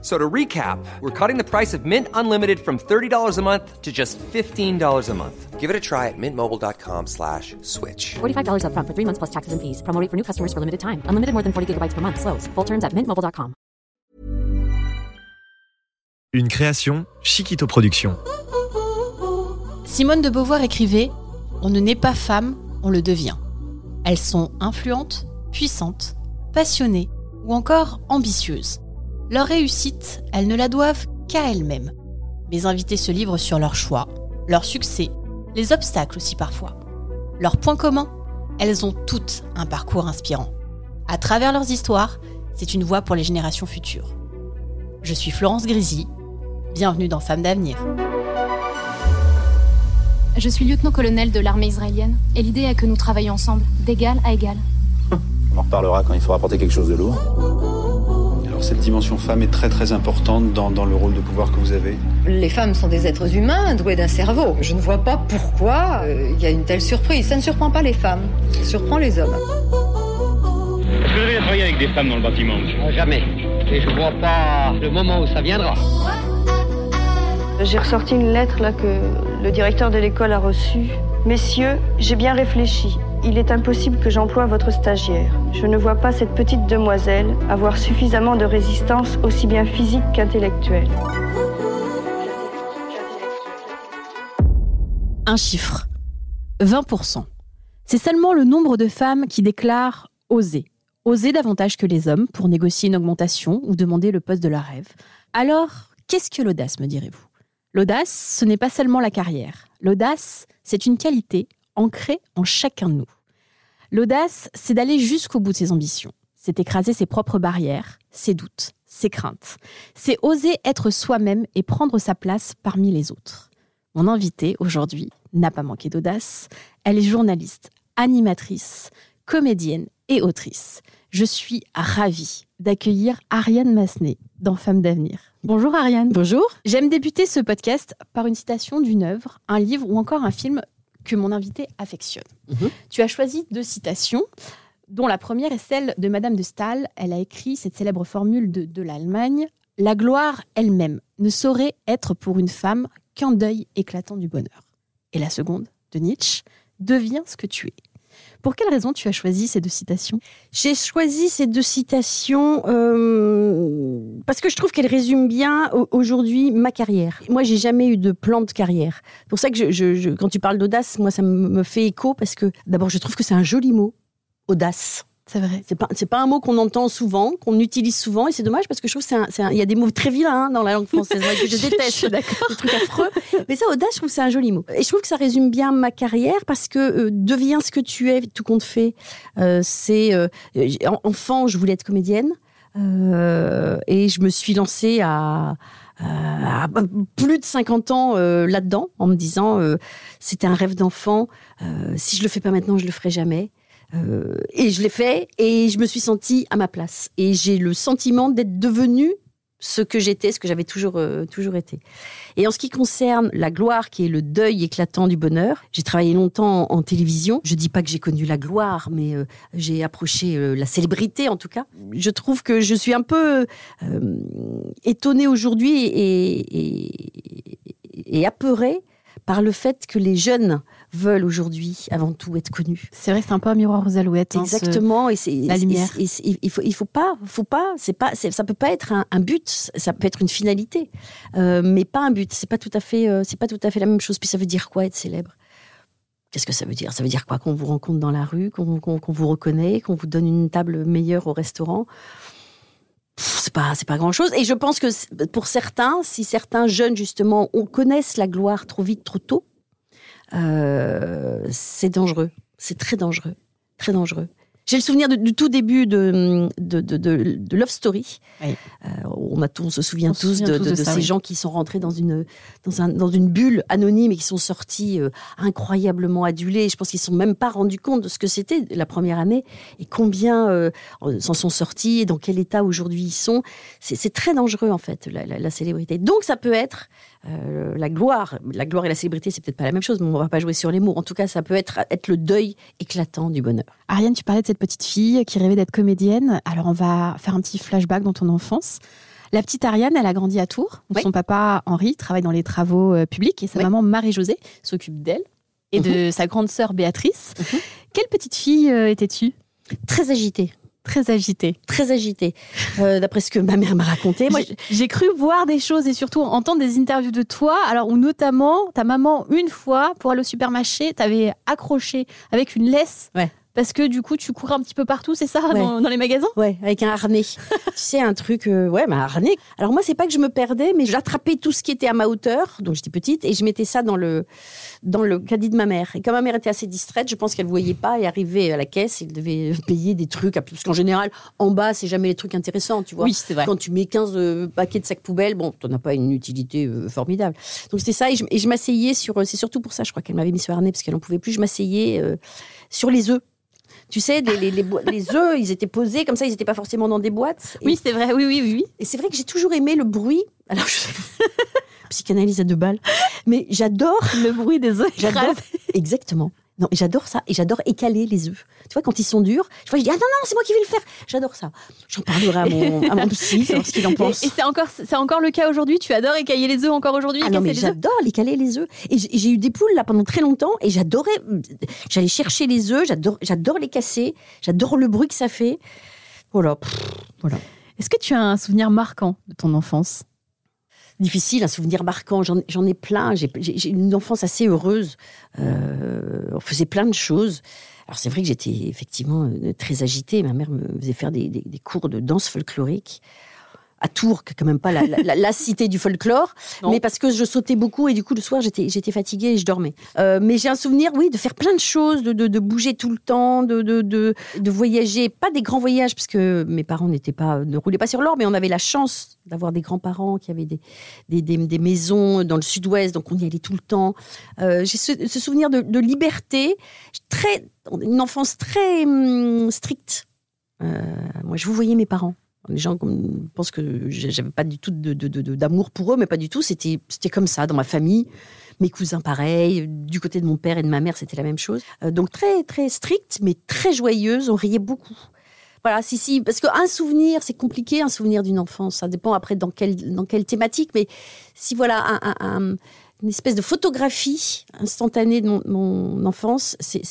So to recap, we're cutting the price of Mint Unlimited from $30 a month to just $15 a month. Give it a try at mintmobile.com slash switch. $45 upfront for three months plus taxes and fees. Promo rate for new customers for limited time. Unlimited more than 40 gigabytes per month. Slows. Full terms at mintmobile.com. Une création Chiquito Productions. Simone de Beauvoir écrivait On ne naît pas femme, on le devient. Elles sont influentes, puissantes, passionnées ou encore ambitieuses. Leur réussite, elles ne la doivent qu'à elles-mêmes. Mes invités se livrent sur leurs choix, leurs succès, les obstacles aussi parfois. Leur point commun, elles ont toutes un parcours inspirant. À travers leurs histoires, c'est une voie pour les générations futures. Je suis Florence Grisy, bienvenue dans Femmes d'avenir. Je suis lieutenant-colonel de l'armée israélienne et l'idée est que nous travaillions ensemble, d'égal à égal. On en reparlera quand il faudra apporter quelque chose de lourd. Alors cette dimension femme est très très importante dans, dans le rôle de pouvoir que vous avez. Les femmes sont des êtres humains doués d'un cerveau. Je ne vois pas pourquoi euh, il y a une telle surprise. Ça ne surprend pas les femmes, ça surprend les hommes. Est-ce que vous avez travaillé avec des femmes dans le bâtiment, monsieur Jamais. Et je vois pas le moment où ça viendra. J'ai ressorti une lettre là que le directeur de l'école a reçue. Messieurs, j'ai bien réfléchi. Il est impossible que j'emploie votre stagiaire. Je ne vois pas cette petite demoiselle avoir suffisamment de résistance aussi bien physique qu'intellectuelle. Un chiffre. 20%. C'est seulement le nombre de femmes qui déclarent oser. Oser davantage que les hommes pour négocier une augmentation ou demander le poste de leur rêve. Alors, qu'est-ce que l'audace, me direz-vous? L'audace, ce n'est pas seulement la carrière. L'audace, c'est une qualité ancrée en chacun de nous. L'audace, c'est d'aller jusqu'au bout de ses ambitions. C'est écraser ses propres barrières, ses doutes, ses craintes. C'est oser être soi-même et prendre sa place parmi les autres. Mon invitée aujourd'hui n'a pas manqué d'audace. Elle est journaliste, animatrice, comédienne et autrice. Je suis ravie d'accueillir Ariane Massenet dans Femmes d'avenir. Bonjour Ariane. Bonjour. J'aime débuter ce podcast par une citation d'une œuvre, un livre ou encore un film que mon invité affectionne. Mhm. Tu as choisi deux citations, dont la première est celle de Madame de Staël. Elle a écrit cette célèbre formule de, de l'Allemagne La gloire elle-même ne saurait être pour une femme qu'un deuil éclatant du bonheur. Et la seconde, de Nietzsche Deviens ce que tu es. Pour quelle raison tu as choisi ces deux citations? J'ai choisi ces deux citations euh, parce que je trouve qu'elles résument bien au- aujourd'hui ma carrière. Moi, j'ai jamais eu de plan de carrière. C'est pour ça que je, je- quand tu parles d'audace, moi, ça me fait écho parce que d'abord, je trouve que c'est un joli mot, audace. C'est vrai. C'est pas, pas un mot qu'on entend souvent, qu'on utilise souvent, et c'est dommage parce que je trouve que c'est un- c'est un- il y a des mots très vilains hein, dans la langue française, que je déteste. suis d'accord. des trucs affreux. Mais ça, audace, je trouve que c'est un joli mot. Et je trouve que ça résume bien ma carrière parce que euh, deviens ce que tu es, tout compte fait. Euh, c'est euh, enfant, je voulais être comédienne et je me suis lancée à, à plus de 50 ans euh, là-dedans en me disant euh, c'était un rêve d'enfant. si je le fais pas maintenant, je le ferai jamais. Euh, et je l'ai fait et je me suis sentie à ma place. Et j'ai le sentiment d'être devenue ce que j'étais, ce que j'avais toujours, euh, toujours été. Et en ce qui concerne la gloire, qui est le deuil éclatant du bonheur, j'ai travaillé longtemps en, en télévision. Je dis pas que j'ai connu la gloire, mais euh, j'ai approché euh, la célébrité en tout cas. Je trouve que je suis un peu étonnée aujourd'hui et, et, et apeurée par le fait que les jeunes veulent aujourd'hui avant tout être connus. C'est vrai, c'est un peu un miroir aux alouettes. hein, ce- Exactement, et c'est la lumière. et- il faut il faut pas faut pas c'est pas ça peut pas être un, un but, ça peut être une finalité, euh, mais pas un but. C'est pas tout à fait euh, c'est pas tout à fait la même chose. Puis ça veut dire quoi être célèbre? Qu'est-ce que ça veut dire? Ça veut dire quoi? Qu'on vous rencontre dans la rue, qu'on vous reconnaît, qu'on vous donne une table meilleure au restaurant? C'est pas c'est pas grand chose et je pense que pour certains si certains jeunes justement on connaissent la gloire trop vite trop tôt euh, c'est dangereux c'est très dangereux très dangereux J'ai le souvenir du tout début de, de, de, Love Story. Euh, on, a, on se souvient tous de, ces gens qui sont rentrés dans une, dans, un, dans une bulle anonyme et qui sont sortis euh, incroyablement adulés. Je pense qu'ils ne sont même pas rendus compte de ce que c'était la première année et combien euh, s'en sont sortis et dans quel état aujourd'hui ils sont. C'est très dangereux en fait, la, la, célébrité. Donc ça peut être la gloire. La gloire et la célébrité, c'est peut-être pas la même chose, mais on ne va pas jouer sur les mots. En tout cas, ça peut être, être le deuil éclatant du bonheur. Ariane, tu parlais de cette petite fille qui rêvait d'être comédienne. Alors, on va faire un petit flashback dans ton enfance. La petite Ariane, elle a grandi à Tours. Son papa, Henri, travaille dans les travaux euh, publics et sa maman, Marie-Josée, s'occupe d'elle et de mhm. sa grande sœur, Béatrice. Mhm. Quelle petite fille euh, étais-tu? Très agitée. Très agitée. Très agitée. Euh, d'après ce que ma mère m'a raconté. Moi, j'ai cru voir des choses et surtout entendre des interviews de toi. Alors, où notamment, ta maman, une fois, pour aller au supermarché, t'avait accroché avec une laisse ouais parce que du coup, tu courais un petit peu partout, c'est ça, dans, les magasins? Ouais, avec un harnais. tu sais, un truc, euh, ouais, mais un harnais. Alors moi, c'est pas que je me perdais, mais j'attrapais tout ce qui était à ma hauteur, donc j'étais petite, et je mettais ça dans le, dans le caddie de ma mère. Et comme ma mère était assez distraite, je pense qu'elle voyait pas et arrivait à la caisse, elle devait payer des trucs, parce qu'en général, en bas, c'est jamais les trucs intéressants, tu vois. Oui, c'est vrai. Quand tu mets 15 euh, paquets de sacs poubelles, bon, t'en as pas une utilité euh, formidable. Donc c'était ça, et je, m'asseyais sur, c'est surtout pour ça, je crois qu'elle m'avait mis ce harnais, parce qu'elle en pouvait plus, je m'asseyais sur les œufs tu sais, les, les, œufs, ils étaient posés comme ça, ils n'étaient pas forcément dans des boîtes. oui, c'est vrai, oui, oui, oui. Et c'est vrai que j'ai toujours aimé le bruit. Alors, je... psychanalyse à deux balles. Mais j'adore le bruit des œufs. J'adore. Exactement. Non, j'adore ça et j'adore écaler les œufs. Tu vois, quand ils sont durs, je, vois, je dis ah non non, c'est moi qui vais le faire. J'adore ça. J'en parlerai à mon, à mon psy, savoir ce qu'il en pense. Et, c'est encore c'est encore le cas aujourd'hui. Tu adores écaler les œufs encore aujourd'hui. Ah non mais j'adore écaler les œufs. Et j'ai eu des poules là pendant très longtemps et j'adorais. J'allais chercher les œufs. J'adore j'adore les casser. J'adore le bruit que ça fait. Voilà. voilà. Est-ce que tu as un souvenir marquant de ton enfance? Difficile, un souvenir marquant. J'en ai plein. J'ai une enfance assez heureuse. Euh, on faisait plein de choses. Alors c'est vrai que j'étais effectivement euh, très agitée. Ma mère me faisait faire des, des cours de danse folklorique à Tours, qui quand même pas la, cité du folklore, mais parce que je sautais beaucoup et du coup le soir j'étais j'étais fatiguée et je dormais. Euh, mais j'ai un souvenir, oui, de faire plein de choses, de, de, bouger tout le temps, de, de, de, voyager, pas des grands voyages parce que mes parents n'étaient pas ne roulaient pas sur l'or, mais on avait la chance d'avoir des grands-parents qui avaient des des, des, maisons dans le sud-ouest, donc on y allait tout le temps. Euh, j'ai ce, souvenir de, liberté, très une enfance très hum, stricte. Euh, moi, je vous voyais mes parents. Les gens pensent que j'avais pas du tout d'amour pour eux, mais pas du tout. C'était comme ça dans ma famille. Mes cousins, pareil. Du côté de mon père et de ma mère, c'était la même chose. Euh, donc très, très stricte, mais très joyeuse. On riait beaucoup. Voilà, si, si. Parce qu'un souvenir, c'est compliqué, un souvenir d'une enfance. Ça dépend après dans quelle, dans quelle thématique. Mais si voilà, une espèce de photographie instantanée de mon, enfance, c'est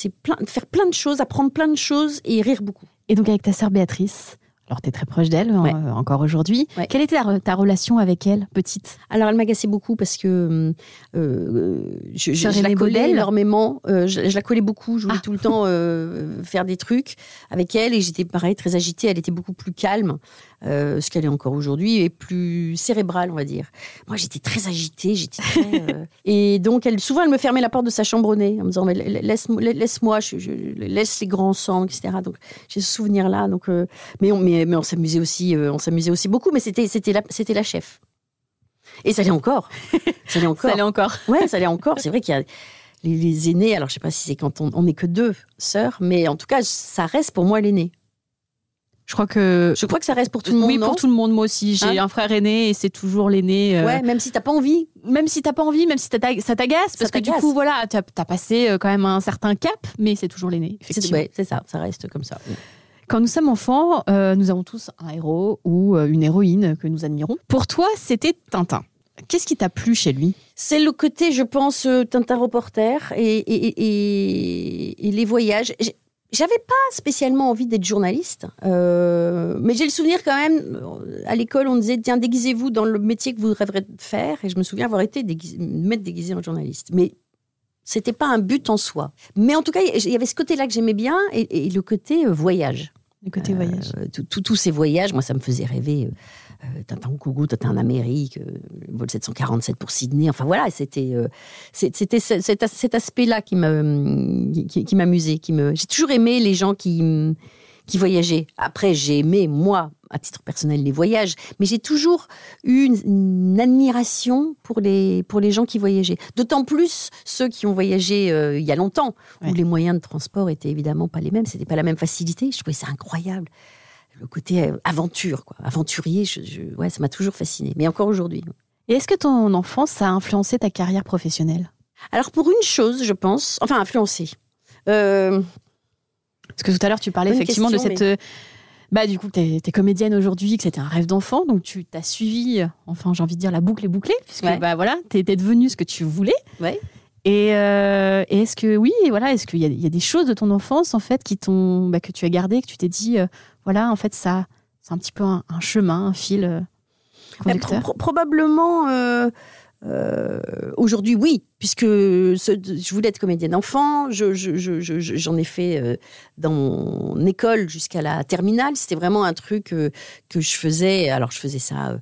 faire plein de choses, apprendre plein de choses et rire beaucoup. Et donc avec ta sœur Béatrice alors, tu es très proche d'elle hein, encore aujourd'hui. Quelle était ta, relation avec elle, petite? Alors, elle m'agaçait beaucoup parce que euh, je, la collais énormément. Euh, je, la collais beaucoup. Je voulais ah. tout le temps euh, faire des trucs avec elle et j'étais pareil, très agitée. Elle était beaucoup plus calme. Euh, ce qu'elle est encore aujourd'hui, et plus cérébrale, on va dire. Moi, j'étais très agitée, j'étais euh, et donc, elle, souvent, elle me fermait la porte de sa chambre au nez, en me disant, mais laisse-moi, je, laisse les grands ensemble, etc. Donc, j'ai ce souvenir-là. Donc, euh, mais on, mais, on s'amusait aussi, on s'amusait aussi beaucoup, mais c'était, c'était la, c'était la chef. Et ça l'est encore. Ça l'est encore. ça l'est encore. Ouais, ça l'est encore. C'est vrai qu'il y a les, aînés. Alors, je sais pas si c'est quand on n'est que deux sœurs, mais en tout cas, ça reste pour moi l'aîné. Je crois que je crois que ça reste pour tout le monde. Oui, pour tout le monde. Moi aussi, j'ai hein un frère aîné et c'est toujours l'aîné. Euh, ouais, même si t'as pas envie. Même si t'as pas envie, même si ça t'agace, parce que du coup, voilà, t'as as passé euh, quand même un certain cap, mais c'est toujours l'aîné. C'est ça, ça reste comme ça. Quand nous sommes enfants, euh, nous avons tous un héros ou une héroïne que nous admirons. Pour toi, c'était Tintin. Qu'est-ce qui t'a plu chez lui? C'est le côté, je pense, Tintin reporter et, et, et, et les voyages. J'avais pas spécialement envie d'être journaliste, euh, mais j'ai le souvenir quand même, à l'école, on disait, tiens, déguisez-vous dans le métier que vous rêverez de faire, et je me souviens avoir été déguisé en journaliste. Mais c'était pas un but en soi. Mais en tout cas, il y avait ce côté-là que j'aimais bien, et, le côté euh, voyage. Côté voyage. Euh, tous ces voyages, moi, ça me faisait rêver. Tintin au Congo, Tintin en Amérique, euh, vol 747 pour Sydney. Enfin voilà, c'était euh, cet, aspect-là qui m'amusait. Qui, me, j'ai toujours aimé les gens qui qui voyageaient. Après, j'ai aimé, moi, à titre personnel, les voyages, mais j'ai toujours eu une, une admiration pour les, pour les gens qui voyageaient. D'autant plus ceux qui ont voyagé euh, il y a longtemps, où les moyens de transport étaient évidemment pas les mêmes, c'était pas la même facilité. Je trouvais ça incroyable. Le côté euh, aventure, quoi. aventurier, je, je- ouais, ça m'a toujours fasciné, mais encore aujourd'hui. Et est-ce que ton enfance a influencé ta carrière professionnelle? Alors pour une chose, je pense, enfin influencé. Euh, Parce que tout à l'heure, tu parlais Bonne effectivement de cette. Bah, du coup, tu es, comédienne aujourd'hui, que c'était un rêve d'enfant, donc tu t'as suivi, enfin, j'ai envie de dire, la boucle est bouclée, puisque Ouais. bah, voilà, tu étais devenue ce que tu voulais. Ouais. Et, euh, et est-ce que, oui, voilà, est-ce qu'il y, y a des choses de ton enfance, en fait, qui t'ont, bah, que tu as gardées, que tu t'es dit, euh, voilà, en fait, ça, c'est un petit peu un, un chemin, un fil euh, conducteur pro- pro- probablement euh, euh, aujourd'hui, oui, puisque ce- je voulais être comédienne enfant. je- je- je- je- je- J'en ai fait euh, dans mon école jusqu'à la terminale. C'était vraiment un truc euh, que je faisais. Alors, je faisais ça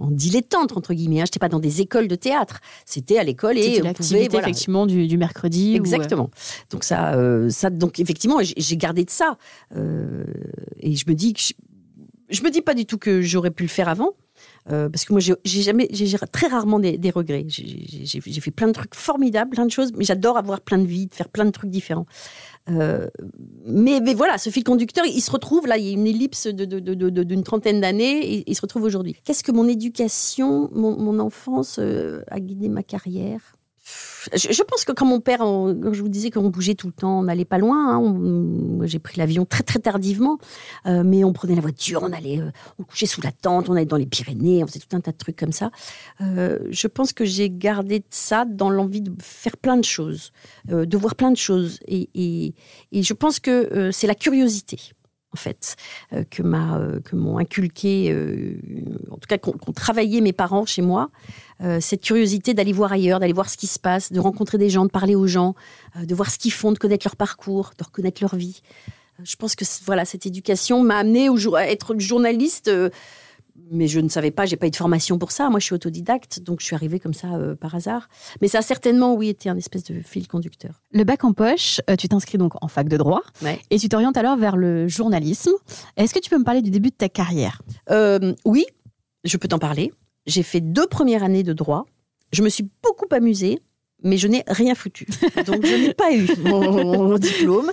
en, dilettante, entre guillemets. hein. Je n'étais pas dans des écoles de théâtre. C'était à l'école et on pouvait, voilà, effectivement, du, du mercredi. ou, Exactement. Donc ça, ça, donc effectivement, j'ai gardé de ça, et je me dis que je, je me dis pas du tout que j'aurais pu le faire avant, euh, parce que moi, j'ai jamais, très rarement des, regrets. J'ai- fait plein de trucs formidables, plein de choses, mais j'adore avoir plein de vies, de faire plein de trucs différents. Euh, mais, voilà, ce fil conducteur, il se retrouve là, il y a une ellipse d'une trentaine d'années, il se retrouve aujourd'hui. Qu'est-ce que mon éducation, mon, mon enfance euh, a guidé ma carrière? Je, pense que quand mon père, quand je vous disais qu'on bougeait tout le temps, on n'allait pas loin. hein, j'ai pris l'avion très très tardivement, euh, mais on prenait la voiture, on allait, euh, on couchait sous la tente, on allait dans les Pyrénées, on faisait tout un tas de trucs comme ça. Euh, je pense que j'ai gardé ça dans l'envie de faire plein de choses, de voir plein de choses, et, je pense que c'est la curiosité. En fait, euh, euh, que m'ont inculqué, euh, en tout cas qu'ont travaillé mes parents chez moi, cette curiosité d'aller voir ailleurs, d'aller voir ce qui se passe, de rencontrer des gens, de parler aux gens, de voir ce qu'ils font, de connaître leur parcours, de reconnaître leur vie. Je pense que voilà, cette éducation m'a amené au jour- à être journaliste, mais je ne savais pas, j'ai pas eu de formation pour ça. Moi, je suis autodidacte, donc je suis arrivée comme ça euh, par hasard. Mais ça a certainement, oui, été un espèce de fil conducteur. Le bac en poche, euh, tu t'inscris donc en fac de droit Ouais. et tu t'orientes alors vers le journalisme. Est-ce que tu peux me parler du début de ta carrière? Euh, oui, je peux t'en parler. J'ai fait deux premières années de droit. Je me suis beaucoup amusée, mais je n'ai rien foutu. Donc, je n'ai pas eu mon, mon diplôme.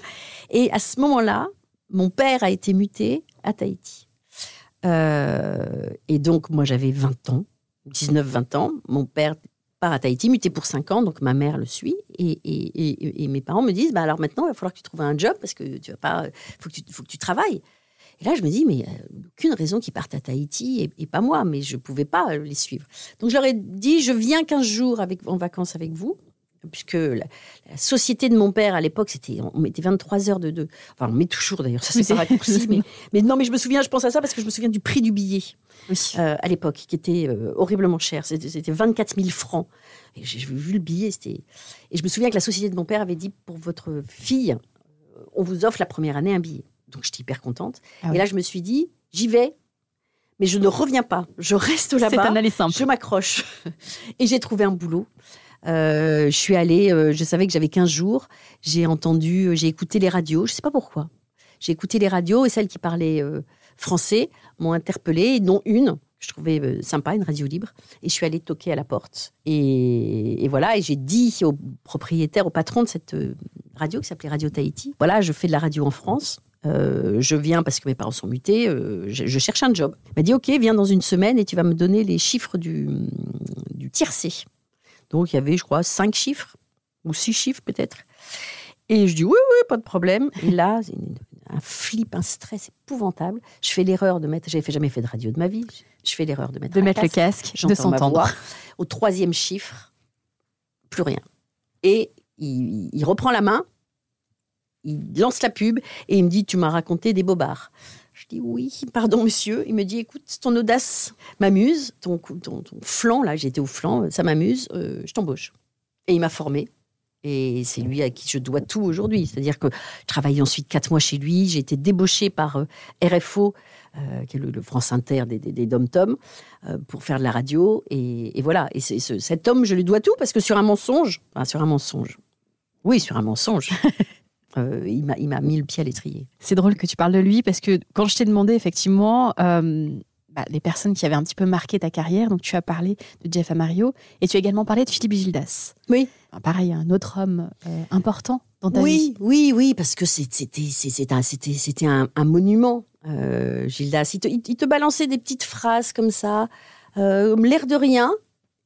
Et à ce moment-là, mon père a été muté à Tahiti. Euh, et donc, moi, j'avais 20 ans, 19-20 ans. Mon père part à Tahiti, muté pour 5 ans, donc ma mère le suit. Et, mes parents me disent, bah, alors maintenant, il va falloir que tu trouves un job parce que tu vas pas, faut faut que tu travailles. Et là, je me dis, mais euh, aucune raison qu'ils partent à Tahiti et, pas moi, mais je ne pouvais pas les suivre. Donc je leur ai dit, je viens 15 jours en vacances avec vous, puisque la, la société de mon père à l'époque, c'était, on mettait 23 heures de, de- Enfin, on met toujours d'ailleurs, ça c'est pas raccourci, mais, mais non, mais je me souviens, je pense à ça parce que je me souviens du prix du billet euh, à l'époque, qui était euh, horriblement cher. C'était c'était 24 000 francs. Et j'ai vu le billet, c'était. Et je me souviens que la société de mon père avait dit pour votre fille, on vous offre la première année un billet. Donc j'étais hyper contente. Ah et là, je me suis dit, j'y vais, mais je ne reviens pas. Je reste là-bas. C'est un aller simple. Je m'accroche. Et j'ai trouvé un boulot. Euh, je suis allée, euh, je savais que j'avais 15 jours. J'ai entendu, euh, j'ai écouté les radios, je ne sais pas pourquoi. J'ai écouté les radios et celles qui parlaient français m'ont interpellée, dont une je trouvais sympa, une radio libre. Et je suis allée toquer à la porte. Et, voilà, et j'ai dit au propriétaire, au patron de cette radio qui s'appelait Radio Tahiti, voilà, je fais de la radio en France. Je viens parce que mes parents sont mutés, je, je cherche un job. Il m'a dit, OK, viens dans une semaine et tu vas me donner les chiffres du, du tiercé. Donc il y avait, je crois, cinq chiffres, ou six chiffres peut-être. Et je dis, oui, oui, pas de problème. Et là, un flip, un stress épouvantable. Je fais l'erreur de mettre, j'avais jamais fait de radio de ma vie, je fais l'erreur de mettre, De un mettre le casque, de s'entendre. Au troisième chiffre, plus rien. Et il, il reprend la main, il lance la pub et il me dit Tu m'as raconté des bobards. Je dis Oui, pardon, monsieur. Il me dit Écoute, ton audace m'amuse, ton, ton, ton flanc, là, j'étais au flanc, ça m'amuse, euh, je t'embauche. Et il m'a formé. Et c'est lui à qui je dois tout aujourd'hui. C'est-à-dire que je travaillais ensuite quatre mois chez lui. J'ai été débauchée par euh, RFO, euh, qui est le, le France Inter des, des, dom-toms, euh, pour faire de la radio. Et, voilà. Et c'est- ce- cet homme, je lui dois tout parce que sur un mensonge, enfin, sur un mensonge, oui, sur un mensonge, Euh, il m'a mis le pied à l'étrier. C'est drôle que tu parles de lui parce que quand je t'ai demandé effectivement euh, bah, les personnes qui avaient un petit peu marqué ta carrière, donc tu as parlé de Jeff Amario et tu as également parlé de Philippe Gildas. Oui. Pareil, un autre homme euh, important dans ta oui, vie. Oui, oui, parce que c'était un, un, un monument, euh, Gildas. Il te, il- il te balançait des petites phrases comme ça, l'air de rien.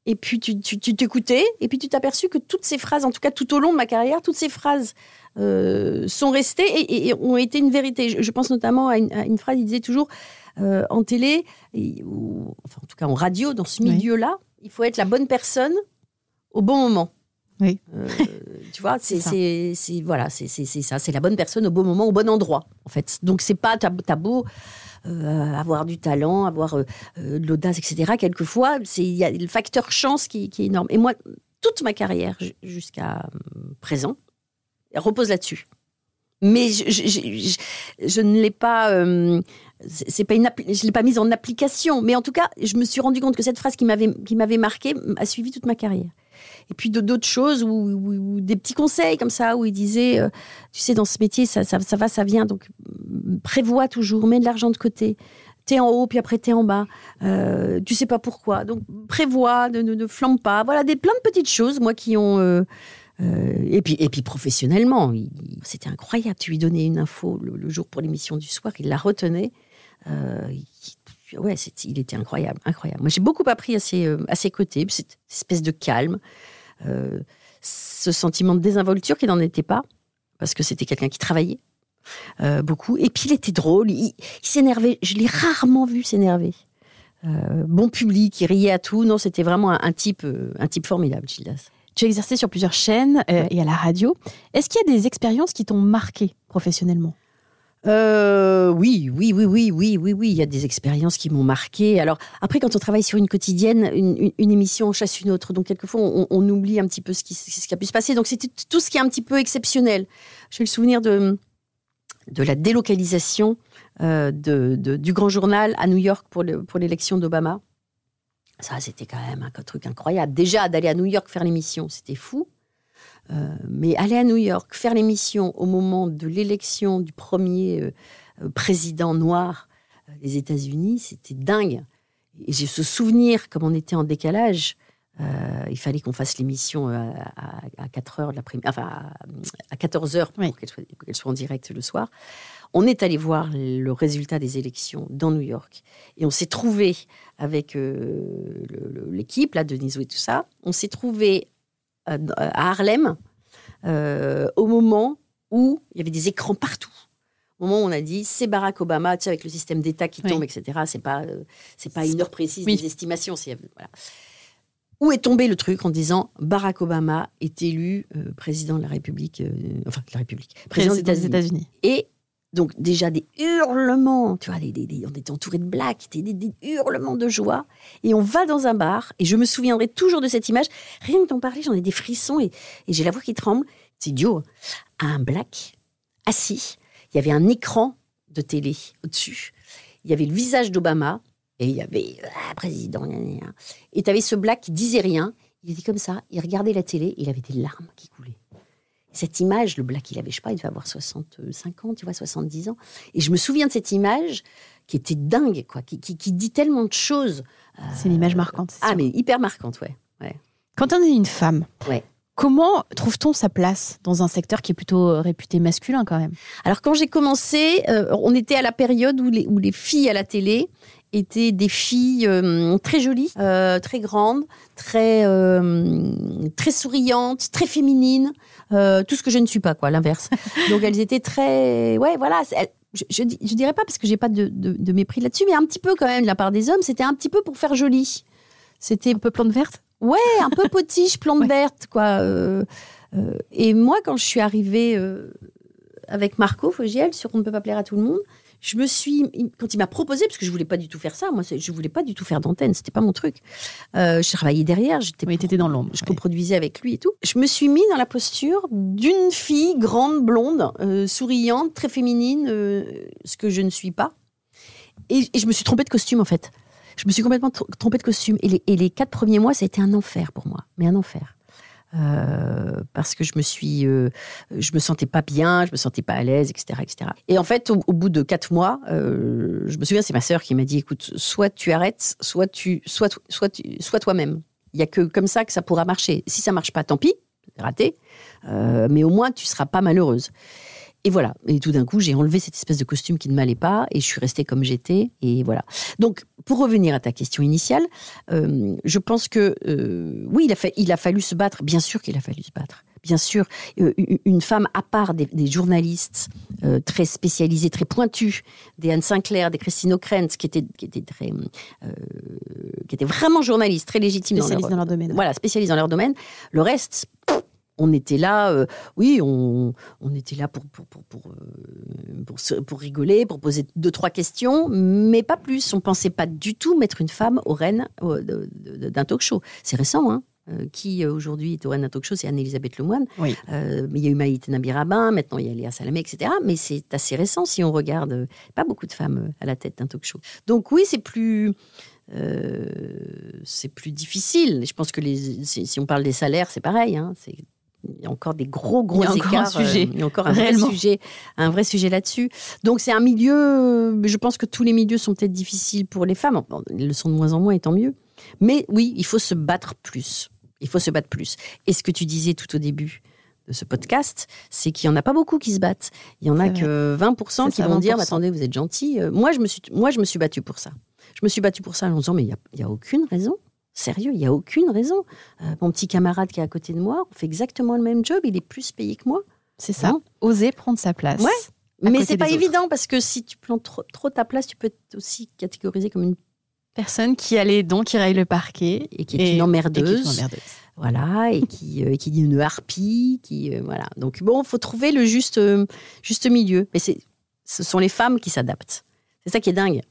Et puis tu tu- tu t'écoutais, et puis tu t'aperçus que toutes ces phrases, en tout cas tout au long de ma carrière, toutes ces phrases euh, sont restées et, et ont été une vérité. Je, je pense notamment à une, à une phrase, il disait toujours euh, en télé, et- ou enfin en tout cas en radio, dans ce Oui. milieu-là, il faut être la bonne personne au bon moment. Oui. Euh, tu vois, c'est voilà, c'est ça, c'est la bonne personne au bon moment, au bon endroit, en fait. Donc c'est pas t'as t'as beau euh, avoir du talent, avoir euh, de l'audace, etc. Quelquefois, c'est il y a le facteur chance qui, qui est énorme. Et moi, toute ma carrière ju- jusqu'à présent repose là-dessus. Mais je, ne l'ai pas, euh, c'est pas une je l'ai pas mise en application. Mais en tout cas, je me suis rendu compte que cette phrase qui m'avait qui m'avait marqué a suivi toute ma carrière. Et puis d'autres choses, ou, des petits conseils comme ça, où il disait, euh, tu sais, dans ce métier, ça, ça, va, ça vient, donc prévois toujours, mets de l'argent de côté. T'es en haut, puis après t'es en bas. Euh, tu sais pas pourquoi. Donc prévois, ne, ne, ne flambe pas. Voilà, des plein de petites choses, moi, qui ont. euh, euh, et puis, et puis professionnellement, c'était incroyable. Tu lui donnais une info le, jour pour l'émission du soir, il la retenait. Euh, ouais, il était incroyable, incroyable. Moi, j'ai beaucoup appris à ses, euh, à côtés, cette espèce de calme, ce sentiment de désinvolture qui n'en était pas, parce que c'était quelqu'un qui travaillait beaucoup. Et puis, il était drôle, il, s'énervait. Je l'ai rarement vu s'énerver. Bon public, il riait à tout. Non, c'était vraiment un, type, un type formidable, Gildas. Tu as exercé sur plusieurs chaînes euh, et à la radio. Est-ce qu'il y a des expériences qui t'ont marqué professionnellement? Euh, oui, oui, oui, oui, oui, oui, oui. Il y a des expériences qui m'ont marqué. Alors après, quand on travaille sur une quotidienne, une, une- une émission en chasse une autre. Donc quelquefois, on, on oublie un petit peu ce qui, ce qui a pu se passer. Donc c'était tout ce qui est un petit peu exceptionnel. J'ai le souvenir de de la délocalisation euh, de, de- du Grand Journal à New York pour l'élection d'Obama. Ça, c'était quand même un truc incroyable. Déjà, d'aller à New York faire l'émission, c'était fou. Euh, mais aller à New York, faire l'émission au moment de l'élection du premier euh, euh, président noir des États-Unis, c'était dingue. Et j'ai ce souvenir, comme on était en décalage, euh, il fallait qu'on fasse l'émission à, à, 4 heures de l'après-midi, enfin à, à 14 heures pour qu'elle soit, pour qu'elle soit en direct le soir. On est allé voir le résultat des élections dans New York et on s'est trouvé avec euh, l'équipe là, de Niso et tout ça. On s'est trouvé à Harlem euh, au moment où il y avait des écrans partout. Au moment où on a dit c'est Barack Obama, tu sais, avec le système d'État qui Oui. tombe, etc. C'est pas euh, c'est pas une heure précise Oui. des estimations. C'est voilà. Où est tombé le truc en disant Barack Obama est élu euh, président de la République, euh, enfin de la République, président, Président des. États-Unis. Et donc déjà des hurlements, tu vois, des- on était entouré de blacks, des, hurlements de joie. Et on va dans un bar, et je me souviendrai toujours de cette image. Rien que d'en parler, j'en ai des frissons et, j'ai la voix qui tremble. C'est idiot. hein. Un black assis, il y avait un écran de télé au-dessus. Il y avait le visage d'Obama et il y avait ah, président. Et tu avais ce black qui disait rien. Il était comme ça, il regardait la télé et il avait des larmes qui coulaient. Cette image, le black, il avait, je sais pas, il devait avoir 65 ans, tu vois, 70 ans. Et je me souviens de cette image qui était dingue, quoi, qui, qui- qui dit tellement de choses. C'est une image marquante. c'est Ah, sûr. mais hyper marquante, ouais. ouais. Quand on est une femme, Ouais. Comment trouve-t-on sa place dans un secteur qui est plutôt euh, réputé masculin quand même? Alors quand j'ai commencé, euh, on était à la période où les, où les filles à la télé étaient des filles euh, très jolies, euh, très grandes, très euh, très souriantes, très féminines, tout ce que je ne suis pas quoi, l'inverse. Donc elles étaient très, ouais voilà. elles- je, je, je dirais pas parce que j'ai pas de, de, de mépris là-dessus, mais un petit peu quand même de la part des hommes, c'était un petit peu pour faire joli. C'était Un peu plante verte? Ouais, un peu potiche, plante verte, quoi. euh, euh, et moi, quand je suis arrivée euh, avec Marco Fogiel sur On ne peut pas plaire à tout le monde, je me suis, quand il m'a proposé, parce que je voulais pas du tout faire ça, moi, je voulais pas du tout faire d'antenne, c'était pas mon truc. Je travaillais derrière, j'étais, Oui, t'étais dans l'ombre. je ouais. coproduisais avec lui et tout. Je me suis mis dans la posture d'une fille grande, blonde, souriante, très féminine, ce que je ne suis pas. Et, et je me suis trompée de costume, en fait. Je me suis complètement tr- trompée de costume. Et les, quatre premiers mois, ça a été un enfer pour moi. Mais un enfer. euh, parce que je me suis, euh, je me sentais pas bien, je me sentais pas à l'aise, etc., etc. Et en fait, au, bout de quatre mois, euh, je me souviens, c'est ma sœur qui m'a dit, écoute, soit tu arrêtes, soit tu, soit, soit soit toi-même. Il y a que comme ça que ça pourra marcher. Si ça marche pas, tant pis, raté. Mais au moins, tu seras pas malheureuse. Et voilà. Et tout d'un coup, j'ai enlevé cette espèce de costume qui ne m'allait pas et je suis restée comme j'étais. Et voilà. Donc, pour revenir à ta question initiale, euh, je pense que euh, oui, il a, fa- il a fallu se battre. Bien sûr qu'il a fallu se battre. Bien sûr, euh, une- femme à part des, des journalistes très spécialisés, très pointus, des Anne Sinclair, des Christine O'Krent, qui étaient, qui étaient très, qui étaient vraiment journalistes, très légitimes Spécialistes dans leur domaine. Voilà, spécialisés dans leur domaine. Le reste, on était là, euh, oui, on, on était là pour, pour, pour, pour, euh, pour, rigoler, pour poser deux, trois questions, mais pas plus. On pensait pas du tout mettre une femme au rênes d'un talk show. C'est récent, hein Euh, qui aujourd'hui est au rênes d'un talk show, c'est Anne-Elisabeth Lemoine. Oui. Euh, il y a eu Maïté Nabirabin, maintenant il y a Léa Salamé, etc. Mais c'est assez récent si on regarde. Pas beaucoup de femmes à la tête d'un talk show. Donc oui, c'est plus. euh, c'est plus difficile. Je pense que les, si, si on parle des salaires, c'est pareil. hein. C'est il y a encore des gros gros Il y a encore un écarts. euh, sujet, il y a encore un vrai sujet, un vrai sujet là-dessus. Donc c'est un milieu. euh, Je pense que tous les milieux sont peut-être difficiles pour les femmes. Bon, Ils le sont de moins en moins, et tant mieux. Mais oui, il faut se battre plus. Il faut se battre plus. Et ce que tu disais tout au début de ce podcast, c'est qu'il n'y en a pas beaucoup qui se battent. Il y en a que 20% C'est qui ça, vont dire 20%. attendez, vous êtes gentil. Euh, Moi, je me suis, moi, je me suis battue pour ça. Je me suis battue pour ça en disant mais il n'y a, a aucune raison. Sérieux, il n'y a aucune raison. Euh, mon petit camarade qui est à côté de moi, on fait exactement le même job, il est plus payé que moi. C'est ça. Non. Oser prendre sa place. Ouais. Mais c'est pas autres. évident parce que si tu prends trop, trop ta place, tu peux être aussi catégorisé comme une Personne qui a les dons, qui raye le parquet. et qui est une emmerdeuse. et qui est une emmerdeuse. Voilà, et qui, euh, qui dit une harpie, qui euh, voilà. Donc bon, faut trouver le juste, juste milieu. Mais c'est, ce sont les femmes qui s'adaptent. C'est ça qui est dingue.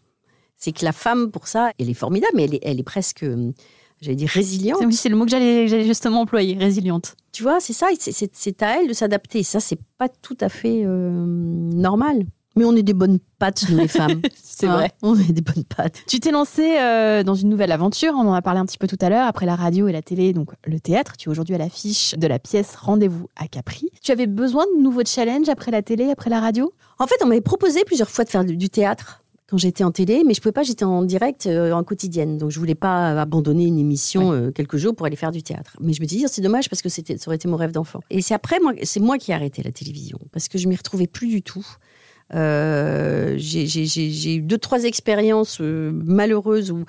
C'est que la femme, pour ça, elle est formidable, mais elle est, elle est presque, euh, j'allais dire, résiliente. Oui, c'est le mot que j'allais justement employer, résiliente. Tu vois, c'est ça, c'est- à elle de s'adapter. Ça, c'est pas tout à fait euh, normal. Mais on est des bonnes pattes, nous les femmes. C'est Hein, vrai. On est des bonnes pattes. Tu t'es lancée euh, dans une nouvelle aventure, on en a parlé un petit peu tout à l'heure, après la radio et la télé, donc le théâtre. Tu es aujourd'hui à l'affiche de la pièce Rendez-vous à Capri. Tu avais besoin de nouveaux challenges après la télé, après la radio? En fait, on m'avait proposé plusieurs fois de faire du théâtre quand j'étais en télé, mais je pouvais pas, j'étais en direct, euh, en quotidienne. Donc je voulais pas abandonner une émission euh, quelques jours pour aller faire du théâtre. Mais je me disais, c'est dommage parce que ça aurait été mon rêve d'enfant. Et c'est après, moi, c'est moi qui ai arrêté la télévision parce que je m'y retrouvais plus du tout. Euh, j'ai, eu deux, trois expériences malheureuses où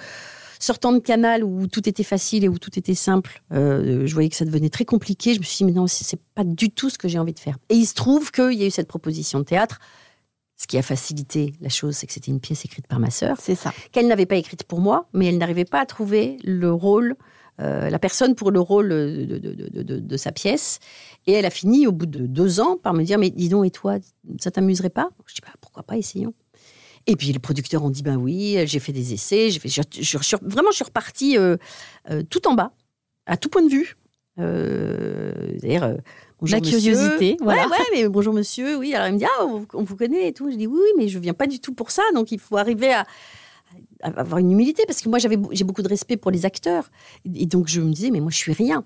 sortant de canal où tout était facile et où tout était simple, euh, je voyais que ça devenait très compliqué. Je me suis dit, mais non, c'est pas du tout ce que j'ai envie de faire. Et il se trouve qu'il y a eu cette proposition de théâtre. Ce qui a facilité la chose, c'est que c'était une pièce écrite par ma sœur, C'est ça. qu'elle n'avait pas écrite pour moi, mais elle n'arrivait pas à trouver le rôle, euh, la personne pour le rôle de, de- de- de- sa pièce. Et elle a fini, au bout de deux ans, par me dire, mais dis donc, et toi, ça t'amuserait pas? Je dis, bah, pourquoi pas, essayons. Et puis les producteurs ont dit, ben oui, j'ai fait des essais, j'ai fait, je, je- je- vraiment, je suis repartie euh, euh, tout en bas, à tout point de vue. C'est-à-dire, bonjour, La monsieur. curiosité, voilà. Ouais, ouais, mais bonjour monsieur, oui. Alors il me dit, ah, on, vous connaît et tout. Je dis, oui, oui, mais je viens pas du tout pour ça. Donc il faut arriver à, à avoir une humilité parce que moi, j'avais, j'ai beaucoup de respect pour les acteurs. Et donc je me disais, mais moi, je suis rien.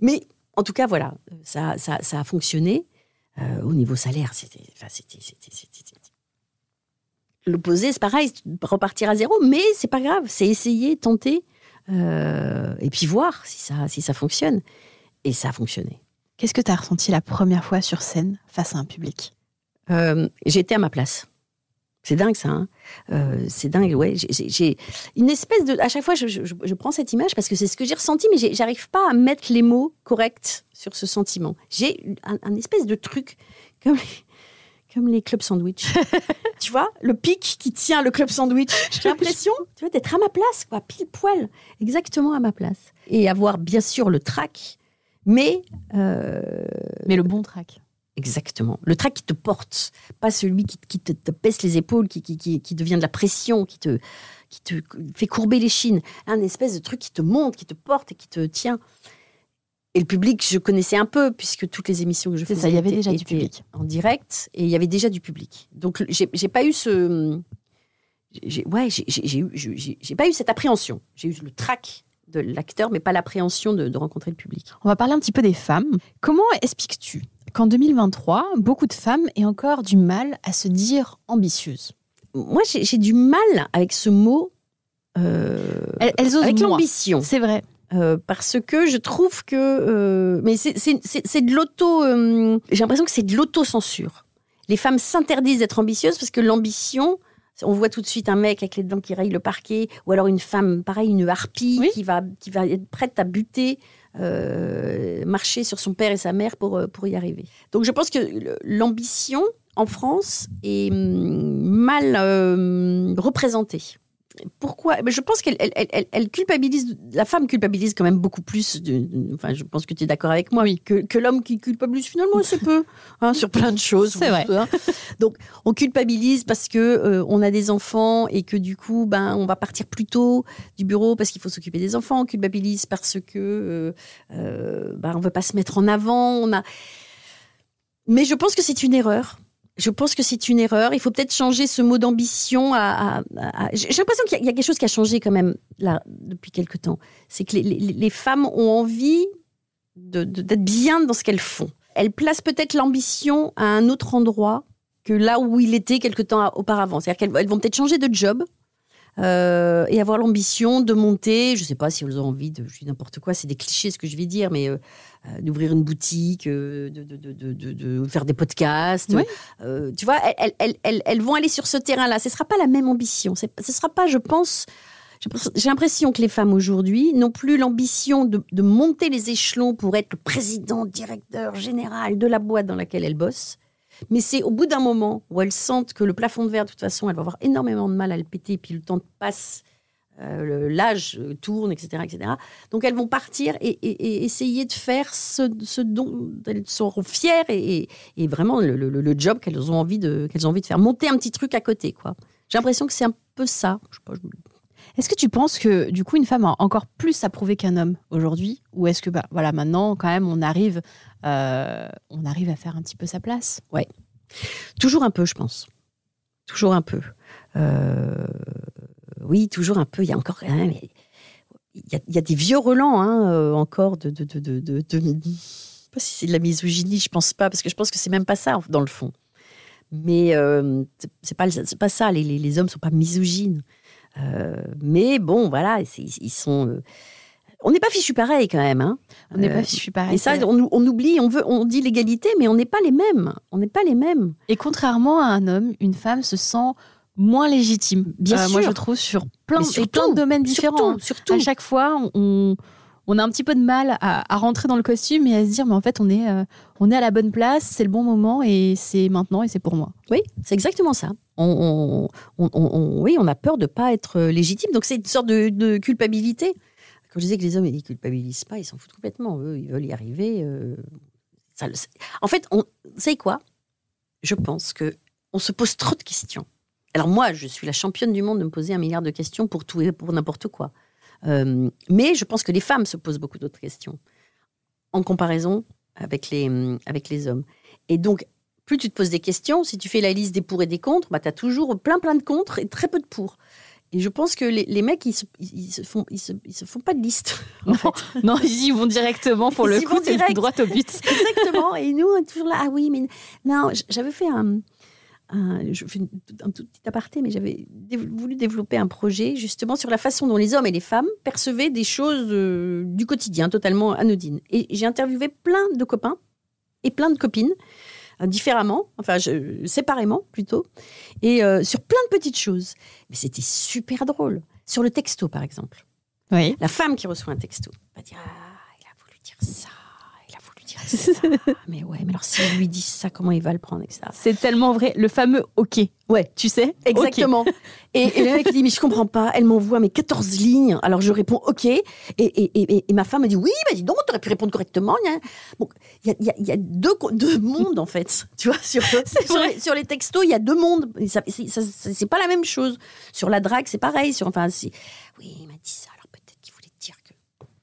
Mais en tout cas, voilà, ça, ça, ça a fonctionné. Euh, au niveau salaire, c'était, enfin, c'était, c'était, c'était- c'était- L'opposé, c'est pareil, repartir à zéro, mais c'est pas grave, c'est essayer, tenter, euh, et puis voir si ça, si ça fonctionne. Et ça a fonctionné. Qu'est-ce que tu as ressenti la première fois sur scène face à un public? Euh, J'étais à ma place. C'est dingue ça. hein. Euh, c'est dingue, ouais. J'ai- une espèce de. À chaque fois, je, je- je- je prends cette image parce que c'est ce que j'ai ressenti, mais j'arrive pas à mettre les mots corrects sur ce sentiment. J'ai un, un espèce de truc comme les, comme les clubs sandwich. tu vois, le pic qui tient le club sandwich. J'ai l'impression, tu vois, d'être à ma place, quoi, pile poil, exactement à ma place, et avoir bien sûr le trac, mais euh, Mais le bon track. Exactement. Le trac qui te porte, pas celui qui, qui te, te baisse les épaules, qui, qui, qui, qui devient de la pression, qui te, qui te fait courber les chines. Un espèce de truc qui te monte, qui te porte et qui te tient. Et le public, je connaissais un peu, puisque toutes les émissions que je faisais ça, il y avait déjà du public. en direct et il y avait déjà du public. Donc j'ai pas eu ce, ouais, j'ai pas eu cette appréhension. J'ai eu le trac de l'acteur, mais pas l'appréhension de, de rencontrer le public. On va parler un petit peu des femmes. Comment expliques-tu qu'en 2023, beaucoup de femmes aient encore du mal à se dire ambitieuses? Moi, j'ai du mal avec ce mot. euh, Elles, elles osent avec l'ambition. C'est vrai. Euh, parce que je trouve que. euh, mais c'est- de l'auto. J'ai l'impression que c'est de l'autocensure. Les femmes s'interdisent d'être ambitieuses parce que l'ambition. On voit tout de suite un mec avec les dents qui rayent le parquet, ou alors une femme, pareil, une harpie qui, va, qui va être prête à buter, euh, marcher sur son père et sa mère pour, euh, pour y arriver. Donc je pense que l'ambition en France est hum, mal euh, représentée. Pourquoi Je pense qu'elle elle, elle- culpabilise, la femme culpabilise quand même beaucoup plus, de, enfin je pense que tu es d'accord avec moi, que, que l'homme qui culpabilise finalement c'est peu, hein, sur plein de choses. C'est vrai. hein. Donc on culpabilise parce que euh, on a des enfants et que du coup ben on va partir plus tôt du bureau parce qu'il faut s'occuper des enfants. On culpabilise parce que euh, euh, ben, on veut pas se mettre en avant. On a, mais je pense que c'est une erreur. Je pense que c'est une erreur. Il faut peut-être changer ce mot d'ambition. J'ai l'impression qu'il y, a- quelque chose qui a changé quand même depuis quelque temps. C'est que les, femmes ont envie d'être bien dans ce qu'elles font. Elles placent peut-être l'ambition à un autre endroit que là où il était quelque temps auparavant. C'est-à-dire qu'elles elles vont peut-être changer de job. euh, et avoir l'ambition de monter, je ne sais pas si elles ont envie de, je n'importe quoi, c'est des clichés ce que je vais dire, mais euh, d'ouvrir une boutique, euh, de, de- de- de- de- de faire des podcasts. Oui. Euh, tu vois, elles, elles- elles- elles vont aller sur ce terrain-là. Ce ne sera pas la même ambition. Ce ne sera pas, je pense, j'ai l'impression- j'ai l'impression que les femmes aujourd'hui n'ont plus l'ambition de, de monter les échelons pour être le président, directeur général de la boîte dans laquelle elles bossent. Mais c'est au bout d'un moment où elles sentent que le plafond de verre, de toute façon, elles vont avoir énormément de mal à le péter, puis le temps passe, euh, l'âge euh, tourne, etc., etc. Donc elles vont partir et, et- et essayer de faire ce, ce dont elles seront fières et, et- et vraiment le, le- le job qu'elles ont envie de qu'elles ont envie de faire, monter un petit truc à côté, quoi. J'ai l'impression que c'est un peu ça. Je sais pas, je- Est-ce que tu penses que du coup une femme a encore plus à prouver qu'un homme aujourd'hui? Ou est-ce que bah, voilà, maintenant quand même on arrive, euh, on arrive à faire un petit peu sa place? Ouais. Toujours un peu, je pense. Toujours un peu. Euh, Oui, toujours un peu. Il y a encore même. Il y a, il y a des vieux relents hein, euh, encore de. de, de, de, pas si c'est de la misogynie, je pense pas, parce que je pense que c'est même pas ça dans le fond. Mais euh, c'est- pas, c'est pas ça. Les, les, les hommes sont pas misogynes. Euh, mais bon, voilà, ils sont. euh, On n'est pas fichu pareil quand même. Hein. On n'est pas fichu pareil. Et ça, on, on oublie, on, veut, on dit l'égalité, mais on n'est pas les mêmes. On n'est pas les mêmes. Et contrairement à un homme, une femme se sent moins légitime. Euh, Bien Moi, sûr. je trouve sur plein, Mais et surtout, plein de domaines différents. surtout, hein. surtout. À chaque fois, on, on a un petit peu de mal à, à rentrer dans le costume et à se dire, mais en fait, on est, euh, on est à la bonne place, c'est le bon moment et c'est maintenant et c'est pour moi. Oui, c'est exactement ça. On, on- on- oui, on a peur de pas être légitime. Donc c'est une sorte de, de culpabilité. Quand je disais que les hommes ils culpabilisent pas, ils s'en foutent complètement. Eux, ils veulent y arriver. euh, ça en fait, on, vous savez quoi? Je pense que on se pose trop de questions. Alors moi, je suis la championne du monde de me poser un milliard de questions pour tout et pour n'importe quoi. Euh, mais je pense que les femmes se posent beaucoup d'autres questions en comparaison avec les, avec les hommes. Et donc, plus tu te poses des questions, si tu fais la liste des pour et des contre, bah, tu as toujours plein plein de contre et très peu de pour. Et je pense que les, les mecs, ils se, ils se font, ils se, ils se font pas de liste. fait. Non, ils y vont directement pour Ils le coup, c'est droit au but. Exactement. Et nous, on est toujours là. Ah oui, mais non, j'avais fait un. Un- je fais un tout petit aparté, mais j'avais voulu développer un projet justement sur la façon dont les hommes et les femmes percevaient des choses euh, du quotidien totalement anodines. Et j'ai interviewé plein de copains et plein de copines euh, différemment, enfin je- séparément plutôt, et euh, sur plein de petites choses. Mais c'était super drôle. Sur le texto, par exemple. Oui. La femme qui reçoit un texto va dire Ah, il a voulu dire ça, ça. mais ouais, mais alors si on lui dit ça, comment il va le prendre, etc. C'est tellement vrai. Le fameux OK. Ouais. Tu sais? Exactement. Et, et le mec dit, mais je comprends pas, elle m'envoie mes 14 lignes, alors je réponds OK. Et, et, et, et ma femme me dit, oui, bah dis donc, t'aurais pu répondre correctement. gna. Bon, il y a, il y a- il y a deux, deux mondes, en fait. Tu vois, sur, les, sur les textos, il y a deux mondes. Ça- C'est ça- ça- pas la même chose. Sur la drague, c'est pareil. Sur, enfin, oui, il m'a dit ça, alors peut-être qu'il voulait dire que.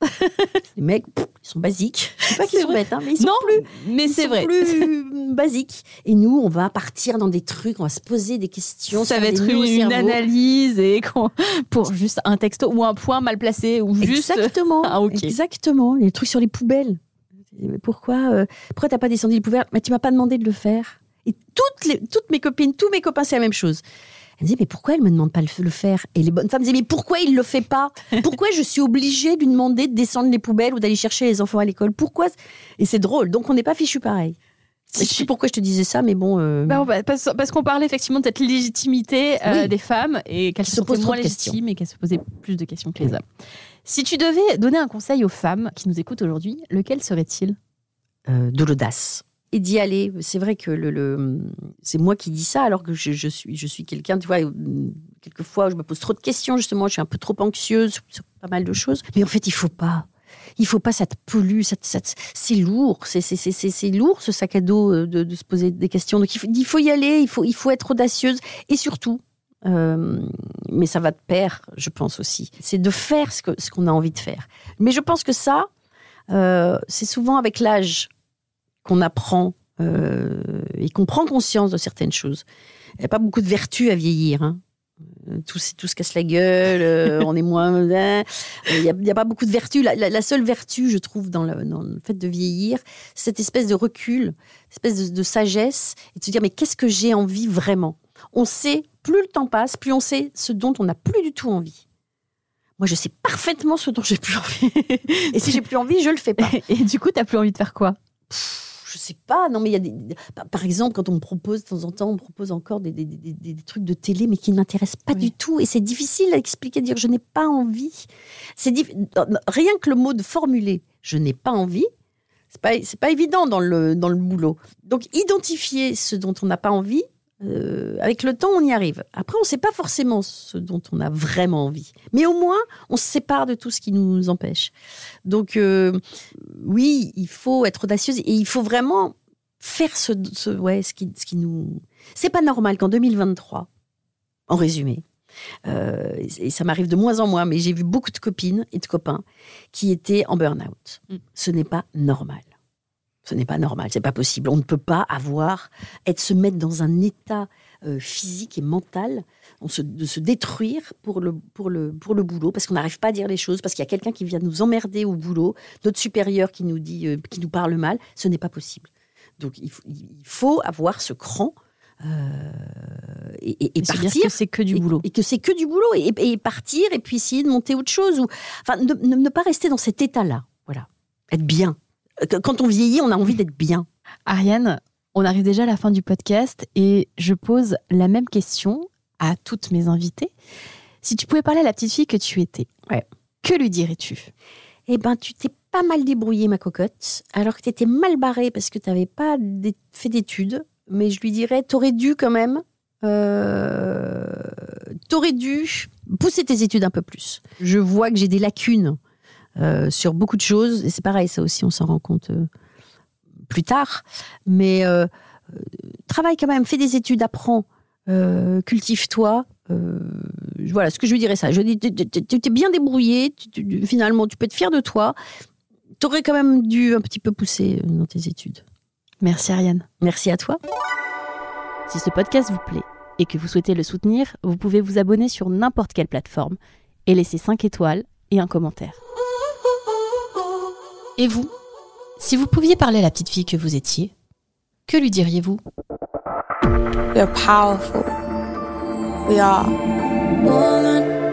les mecs, pff, ils sont basiques. Je sais pas qu'ils sont bêtes, hein, mais ils sont Non, plus, mais ils c'est sont vrai. plus basiques. Et nous, on va partir dans des trucs, on va se poser des questions. ça va être une, analyse et pour juste un texto ou un point mal placé ou juste Exactement. Ah, ok. Exactement. Les trucs sur les poubelles. Mais Pourquoi, euh, pourquoi t'as pas descendu les poubelles? Mais tu m'as pas demandé de le faire. Et toutes, les, toutes mes copines, tous mes copains, c'est la même chose. Elle me disait, mais pourquoi elle me demande pas de le faire? Et les bonnes femmes disaient, mais pourquoi il le fait pas? Pourquoi je suis obligée de lui demander de descendre les poubelles ou d'aller chercher les enfants à l'école? Pourquoi Et c'est drôle. Donc on n'est pas fichu pareil. Je sais pourquoi je te disais ça, mais bon. euh, Bah, bah, parce parce qu'on parlait effectivement de cette légitimité euh, Oui. des femmes et qu'elles se se trop moins de questions. légitimes et qu'elles se posaient plus de questions que les hommes. Si tu devais donner un conseil aux femmes qui nous écoutent aujourd'hui, lequel serait-il? Euh, de l'audace d'y aller. C'est vrai que c'est moi qui dis ça alors que je, suis, je suis quelqu'un, tu vois, quelquefois je me pose trop de questions justement, je suis un peu trop anxieuse sur, pas mal de choses. Mais en fait, il faut pas. Il faut pas, ça te pollue, ça ça c'est lourd, c'est, lourd ce sac à dos euh, de, se poser des questions. Donc il faut, il faut y aller, il faut, il faut être audacieuse et surtout, euh, mais ça va de pair, je pense aussi, c'est de faire ce, que, ce qu'on a envie de faire. Mais je pense que ça, euh, c'est souvent avec l'âge qu'on apprend euh, et qu'on prend conscience de certaines choses. Il n'y a pas beaucoup de vertu à vieillir. Hein. Euh, Tout, se- tout se casse la gueule, euh, on est moins. Il n'y a, pas beaucoup de vertu. La, la- la seule vertu, je trouve, dans le, dans le fait de vieillir, c'est cette espèce de recul, cette espèce de, de sagesse, et de se dire mais qu'est-ce que j'ai envie vraiment? On sait, plus le temps passe, plus on sait ce dont on n'a plus du tout envie. Moi, je sais parfaitement ce dont j'ai plus envie. et si j'ai plus envie, je le fais pas. Et du coup, t'as plus envie de faire quoi? Je sais pas, non, mais il y a des. par- exemple, quand on me propose, de temps en temps, on me propose encore des, des- des- trucs de télé, mais qui ne m'intéressent pas du tout. Et c'est difficile à expliquer, de dire je n'ai pas envie. C'est diff- Rien que le mot de formuler je n'ai pas envie, c'est pas, c'est pas évident dans le, dans le boulot. Donc, identifier ce dont on n'a pas envie, euh, avec le temps, on y arrive. Après, on ne sait pas forcément ce dont on a vraiment envie. Mais au moins, on se sépare de tout ce qui nous empêche. Donc, euh, oui, il faut être audacieuse et il faut vraiment faire ce, ce- ouais, ce, qui, ce qui nous. C'est pas normal qu'en 2023, en résumé, euh, et ça m'arrive de moins en moins, mais j'ai vu beaucoup de copines et de copains qui étaient en burn-out. Ce n'est pas normal. Ce n'est pas normal, c'est pas possible. On ne peut pas avoir, être se mettre dans un état euh, physique et mental, on se- de se détruire pour le, pour le, pour le boulot, parce qu'on n'arrive pas à dire les choses, parce qu'il y a quelqu'un qui vient nous emmerder au boulot, notre supérieur qui nous dit, euh, qui nous parle mal. Ce n'est pas possible. Donc il faut, il faut avoir ce cran euh, et, et- partir. que c'est que du et- boulot. Et que c'est que du boulot. Et, et partir et puis essayer de monter autre chose. Ou, enfin, ne, ne- ne pas rester dans cet état-là. Voilà. Être bien. Quand on vieillit, on a envie d'être bien. Ariane, on arrive déjà à la fin du podcast et je pose la même question à toutes mes invitées. Si tu pouvais parler à la petite fille que tu étais, que lui dirais-tu? Eh ben, tu t'es pas mal débrouillée, ma cocotte, alors que tu étais mal barrée parce que tu n'avais pas fait d'études. Mais je lui dirais, t'aurais dû quand même, euh, t'aurais dû pousser tes études un peu plus. Je vois que j'ai des lacunes euh, sur beaucoup de choses, et c'est pareil, ça aussi, on s'en rend compte euh, plus tard. Mais euh, euh, travaille quand même, fais des études, apprends, cultive-toi. voilà, ce que je lui dirais ça. Je dis, tu t'es bien débrouillé, tu- finalement, tu peux être fier de toi. T'aurais quand même dû un petit peu pousser dans tes études. Merci Ariane. Merci à toi. Si ce podcast vous plaît et que vous souhaitez le soutenir, vous pouvez vous abonner sur n'importe quelle plateforme et laisser 5 étoiles et un commentaire. Et vous Si vous pouviez parler à la petite fille que vous étiez, que lui diriez-vous? Are powerful. We are woman.